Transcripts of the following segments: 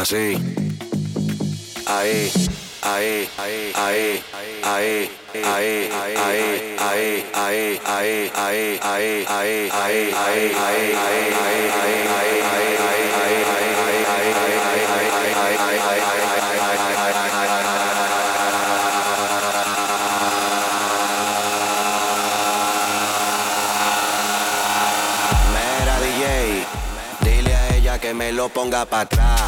así. Ahí, ahí, ahí, ahí, ahí, ahí, ahí, ahí, ahí, ahí, ahí, ahí, ahí, ahí, ahí, me lo ponga para atrás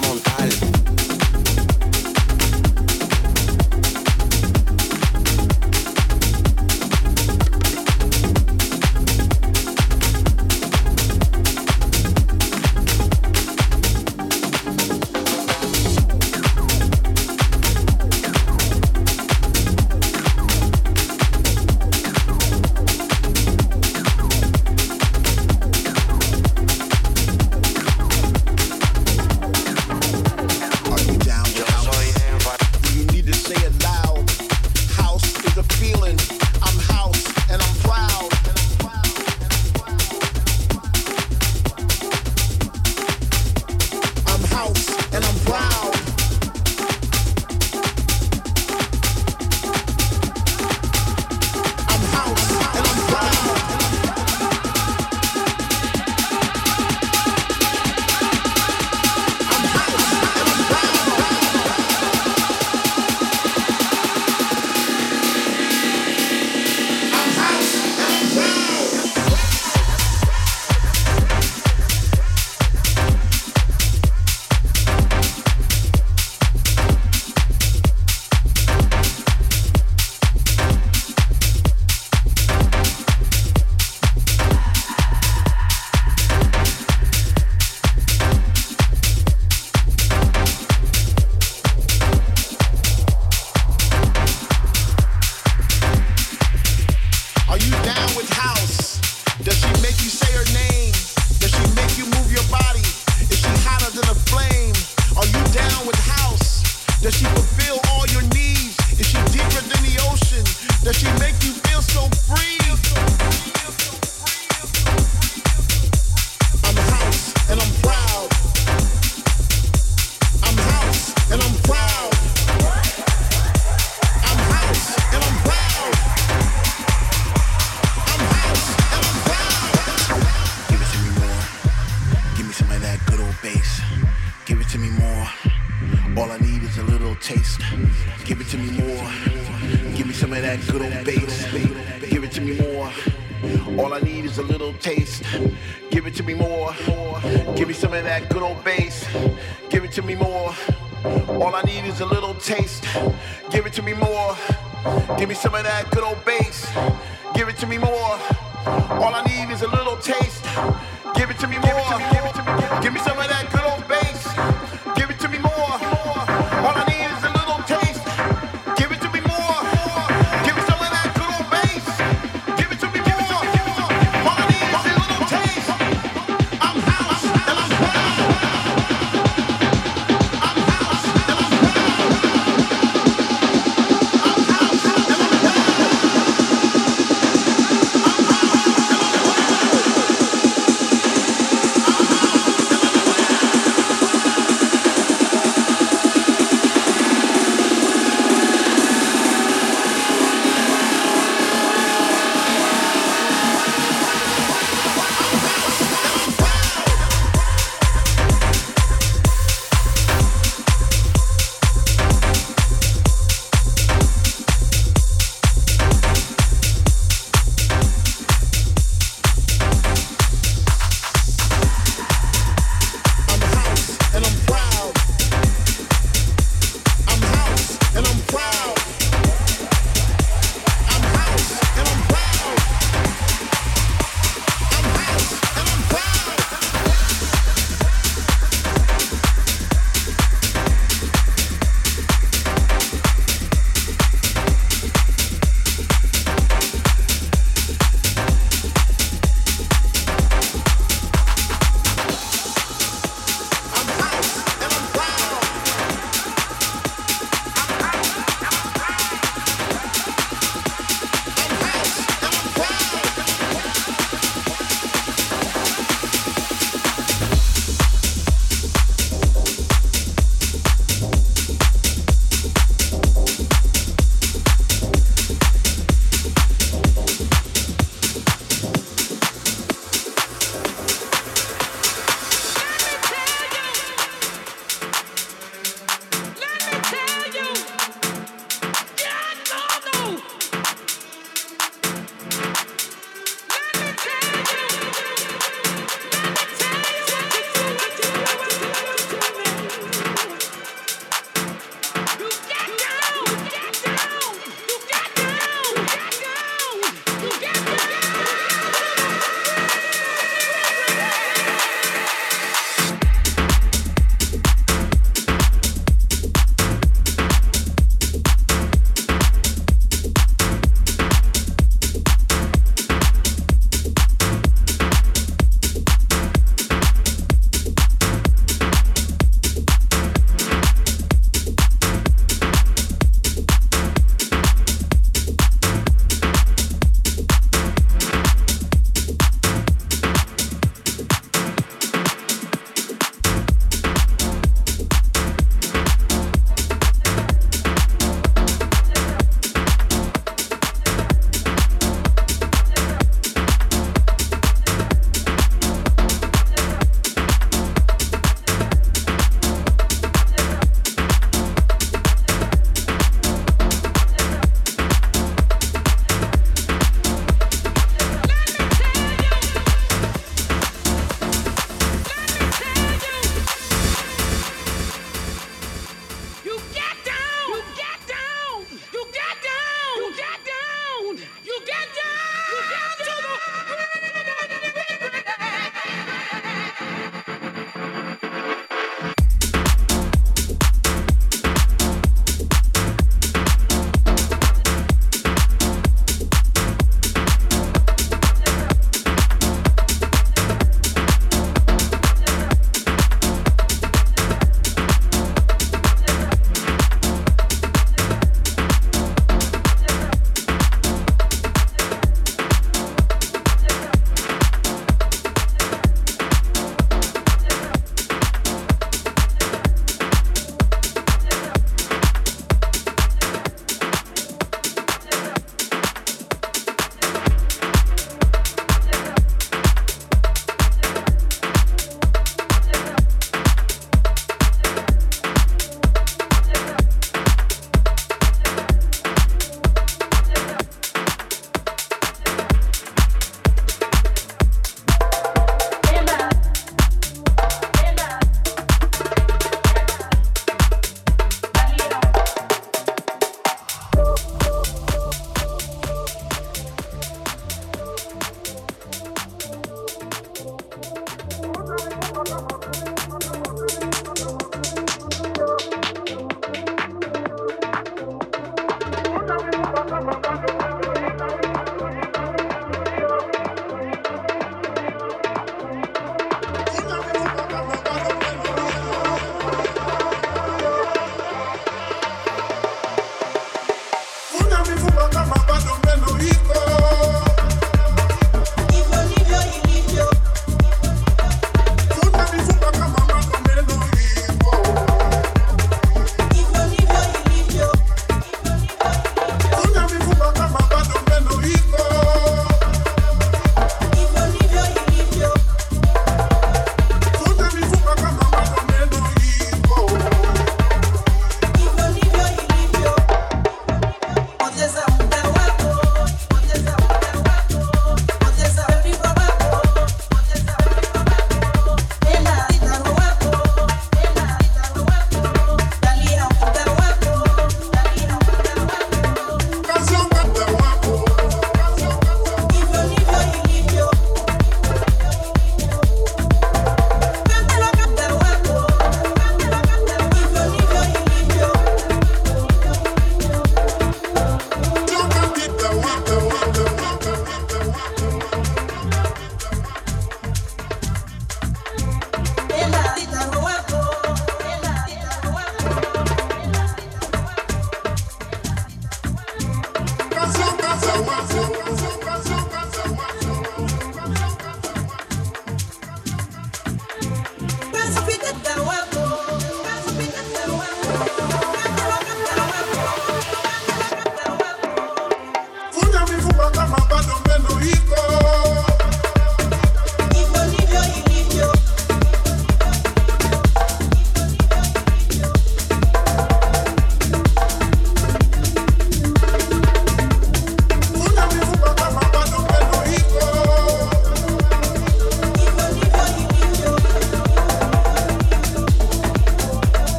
mamón.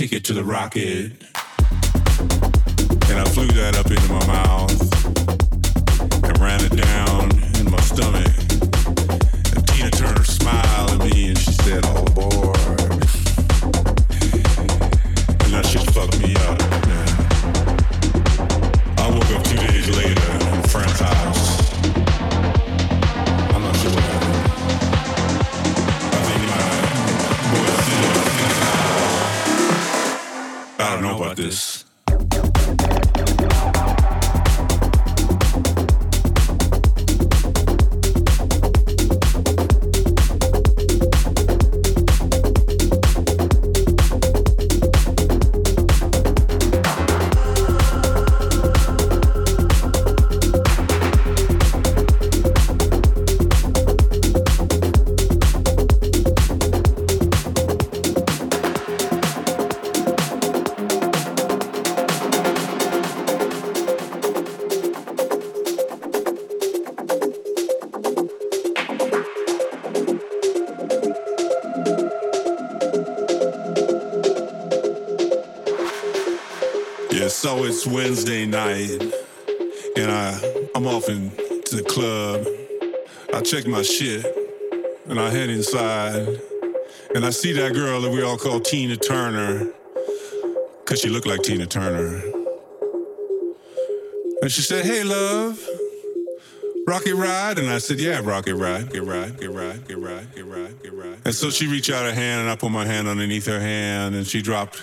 ticket to the rocket. And I flew that up into my mouth and ran it down in my stomach. And Tina Turner smiled at me and she said, oh, All aboard. About this. It's Wednesday night, and I I'm off into the club. I check my shit, and I head inside, and I see that girl that we all call Tina Turner, cause she looked like Tina Turner. And she said, "Hey, love." Rocket ride? And I said, Yeah, rocket ride, get ride, get ride, get ride, get ride, get ride. And so she reached out her hand and I put my hand underneath her hand and she dropped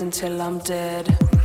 Until I'm dead.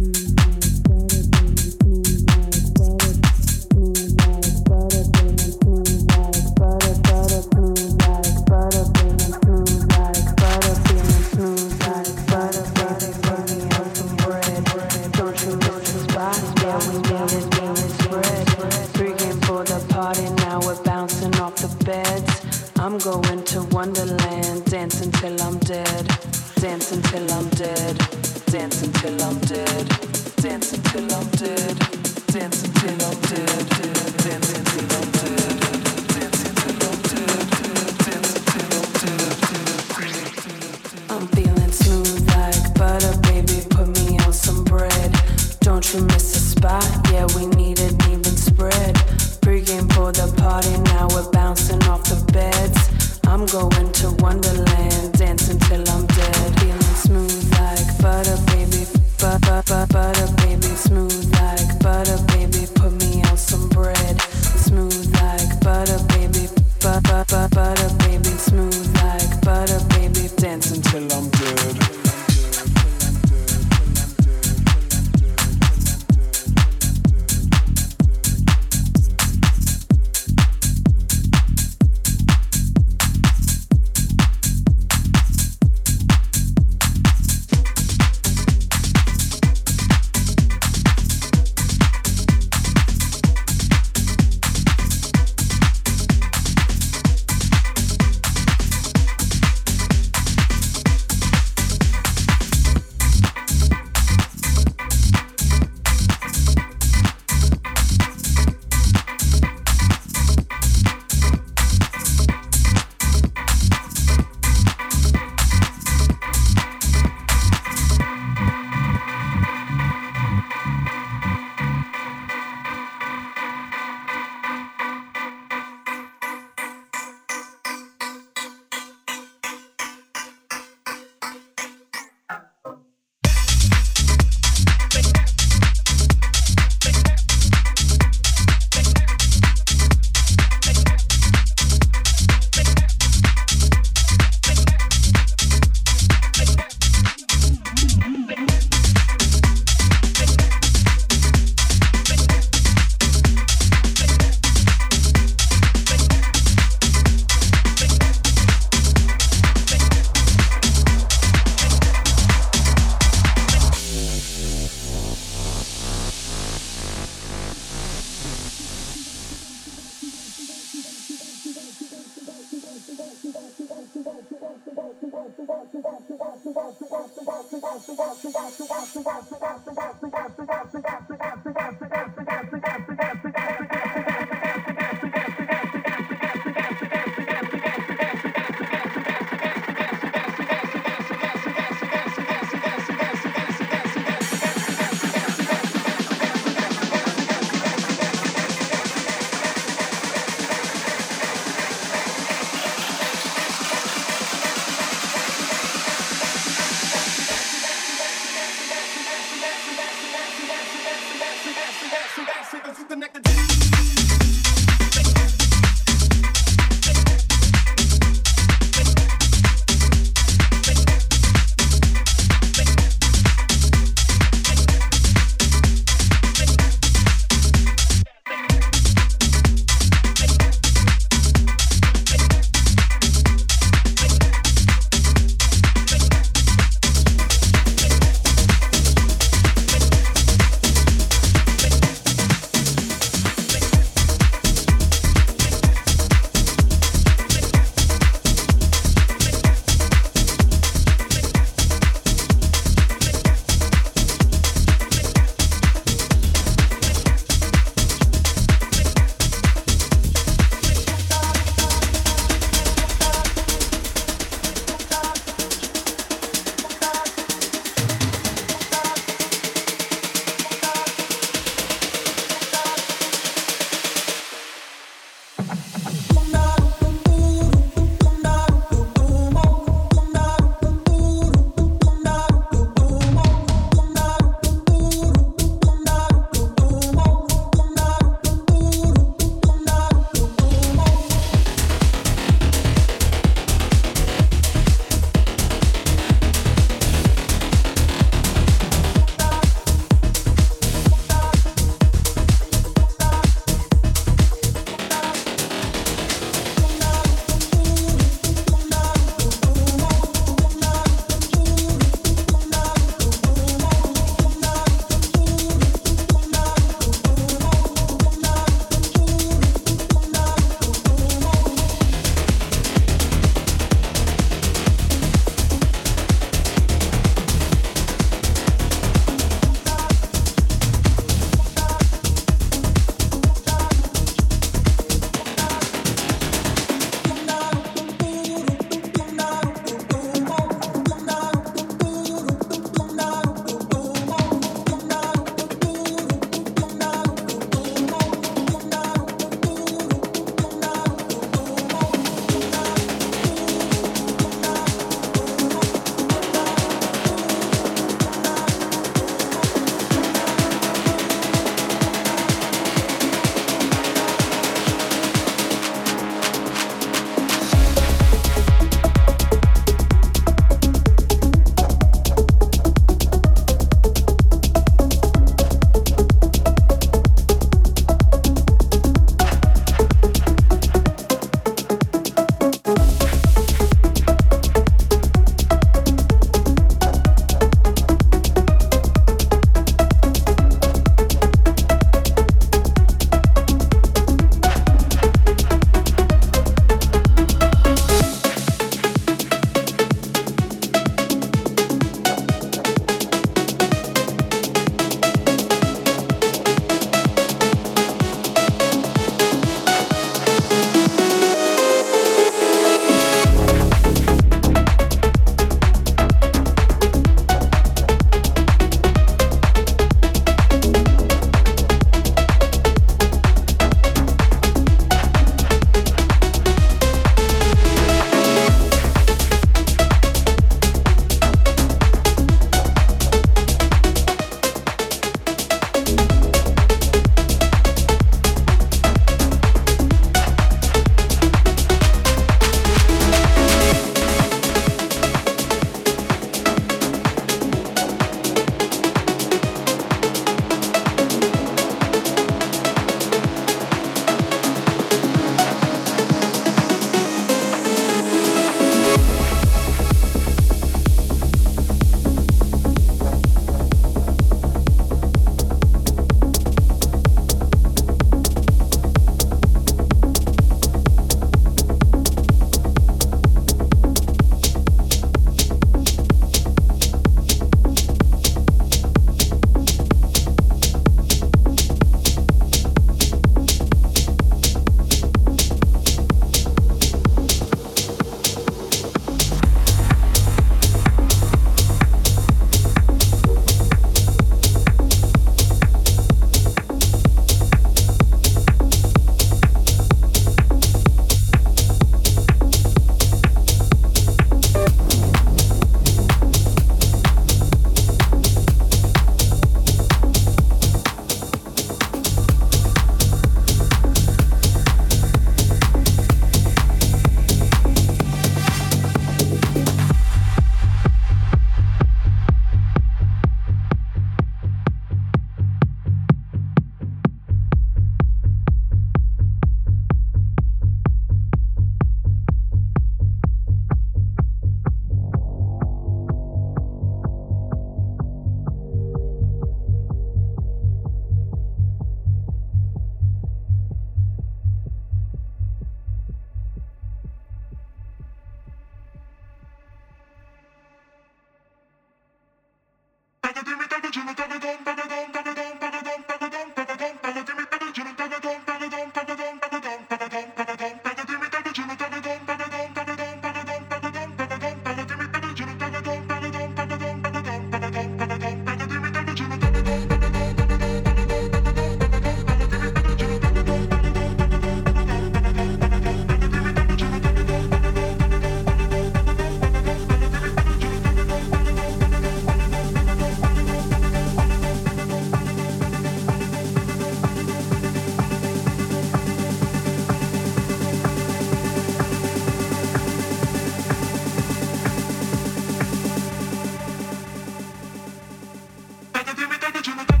original.